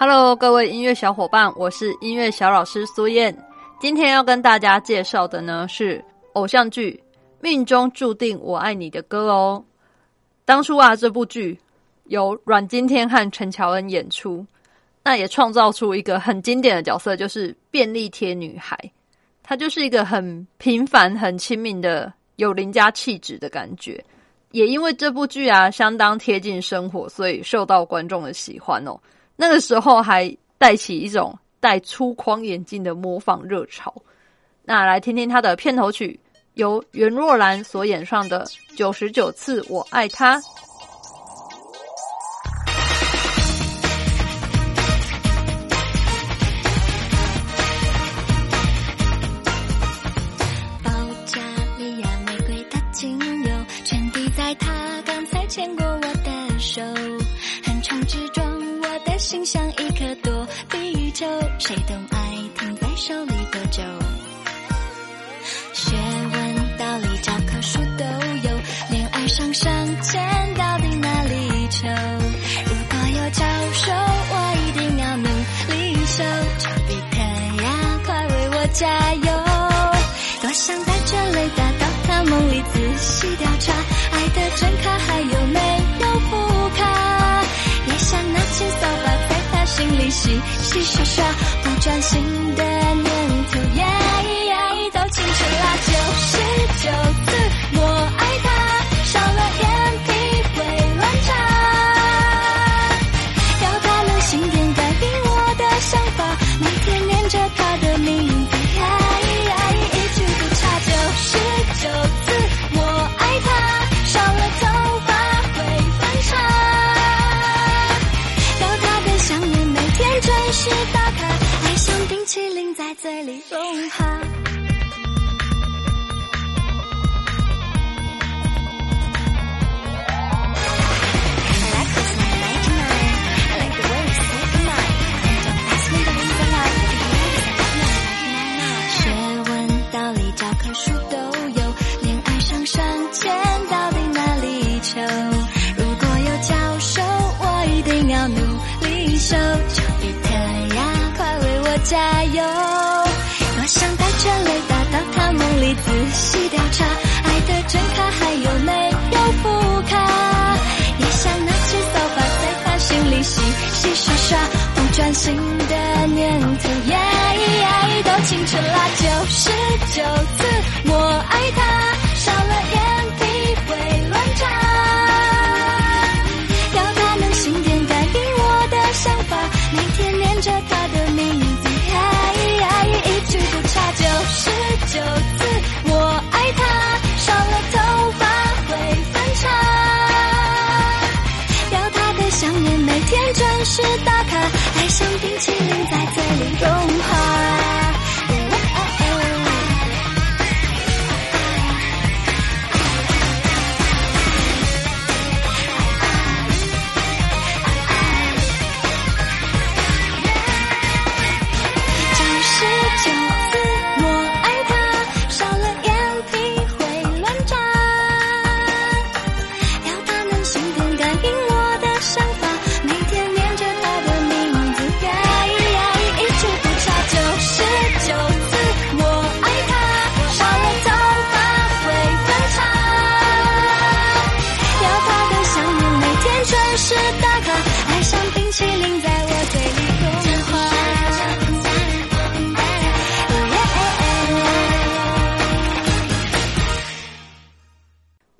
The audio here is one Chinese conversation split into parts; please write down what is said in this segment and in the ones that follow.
Hello，各位音乐小伙伴，我是音乐小老师苏燕。今天要跟大家介绍的呢是偶像剧《命中注定我爱你》的歌哦。当初啊，这部剧由阮经天和陈乔恩演出，那也创造出一个很经典的角色，就是便利贴女孩。她就是一个很平凡、很亲民的有邻家气质的感觉。也因为这部剧啊，相当贴近生活，所以受到观众的喜欢哦。那个时候还带起一种戴粗框眼镜的模仿热潮。那来听听他的片头曲，由袁若兰所演唱的《九十九次我爱他刚才牵过我的手》。心像一颗躲避球，谁懂爱停在手里多久？学问道理教科书都有，恋爱上上签到底哪里求？如果有教授，我一定要努力修。丘比特呀，快为我加油！多想带着雷达到他梦里仔细调查，爱的真卡还有没心里洗洗刷刷，不专心的念加油！多想带着雷达到他梦里仔细调查，爱的真卡还有没有副卡？也想拿起扫把在他心里洗洗刷刷，不专心的念头，都清楚啦。九十九次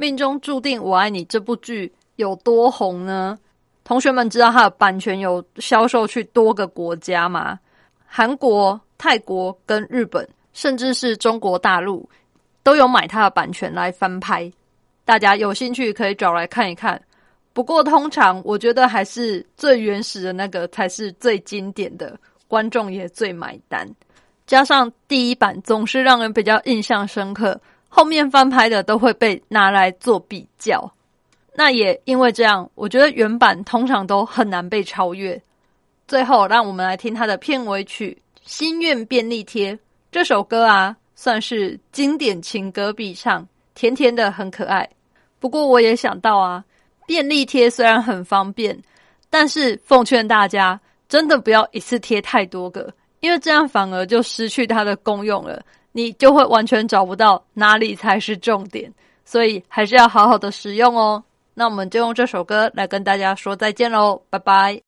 命中注定我爱你这部剧有多红呢？同学们知道它的版权有销售去多个国家吗？韩国、泰国跟日本，甚至是中国大陆都有买它的版权来翻拍。大家有兴趣可以找来看一看。不过，通常我觉得还是最原始的那个才是最经典的，观众也最买单。加上第一版总是让人比较印象深刻，后面翻拍的都会被拿来做比较。那也因为这样，我觉得原版通常都很难被超越。最后，让我们来听它的片尾曲《心愿便利贴》这首歌啊，算是经典情歌必唱，甜甜的很可爱。不过，我也想到啊，便利贴虽然很方便，但是奉劝大家真的不要一次贴太多个，因为这样反而就失去它的功用了，你就会完全找不到哪里才是重点。所以还是要好好的使用哦。那我们就用这首歌来跟大家说再见喽，拜拜。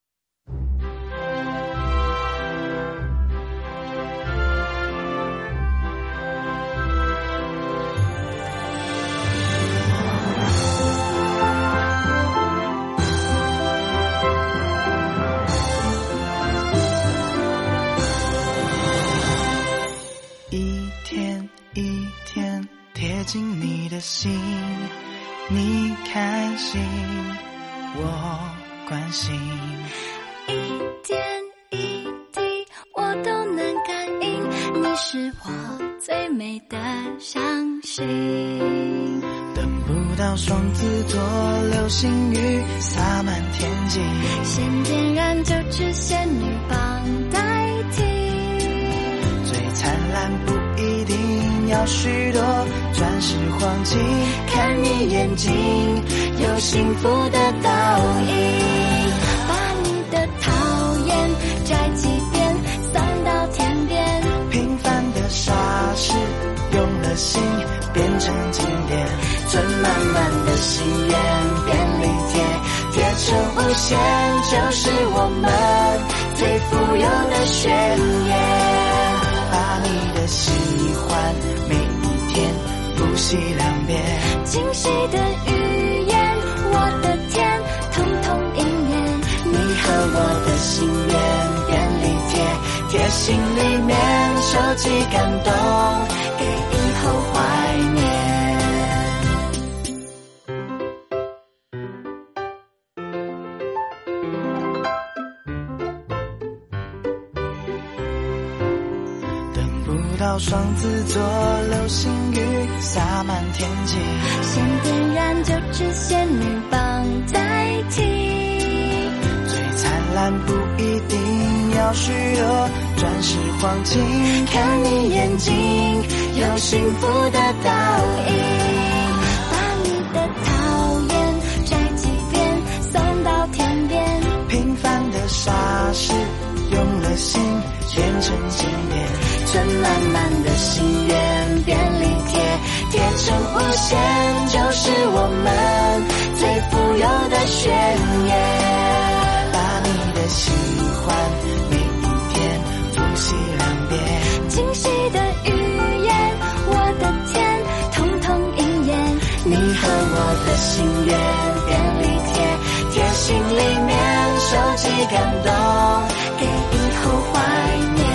我关心。一点一滴，我都能感应，你是我最美的相信。等不到双子座流星雨洒满天际，先点燃九只仙女棒代替。最灿烂不一定要许多。钻石黄金，看你眼睛，有幸福的倒影。把你的讨厌摘几遍，散到天边。平凡的傻事，用了心变成经典。存满满的心愿，便利贴贴成无限，就是我们最富有的宣言。把你的喜欢每。西两遍，惊喜的语言，我的天，通通应验。你和我的心愿，便利贴贴心里面，收集感动，给以后怀到双子座流星雨洒满天际，先点燃就只仙女棒代替。最灿烂不一定要许多钻石黄金，看你眼睛有幸福的倒影。把你的讨厌摘几遍送到天边，平凡的傻事用了心变成经典。存满宣言。把你的喜欢每一天复习两遍，惊喜的语言，我的天，通通应验。你和我的心愿，便利贴贴心里面，收集感动，给以后怀念。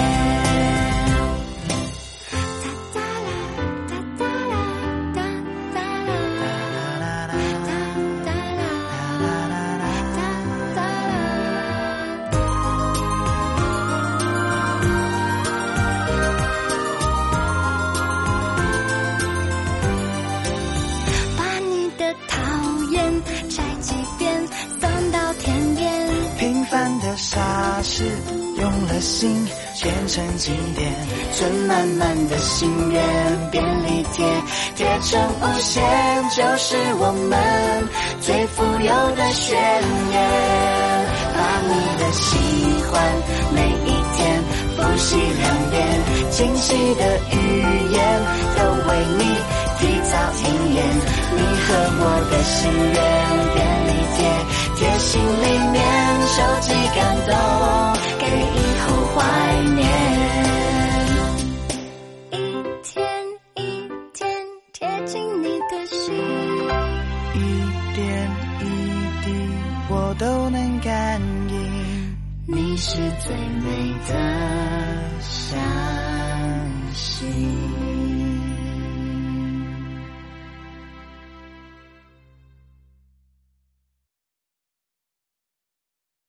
心变成经典，存满满的心愿，便利贴贴成无限，就是我们最富有的宣言。把你的喜欢每一天复习两遍，惊喜的语言都为你提早应验。你和我的心愿，一点一滴我都能感应。你是最美的相信。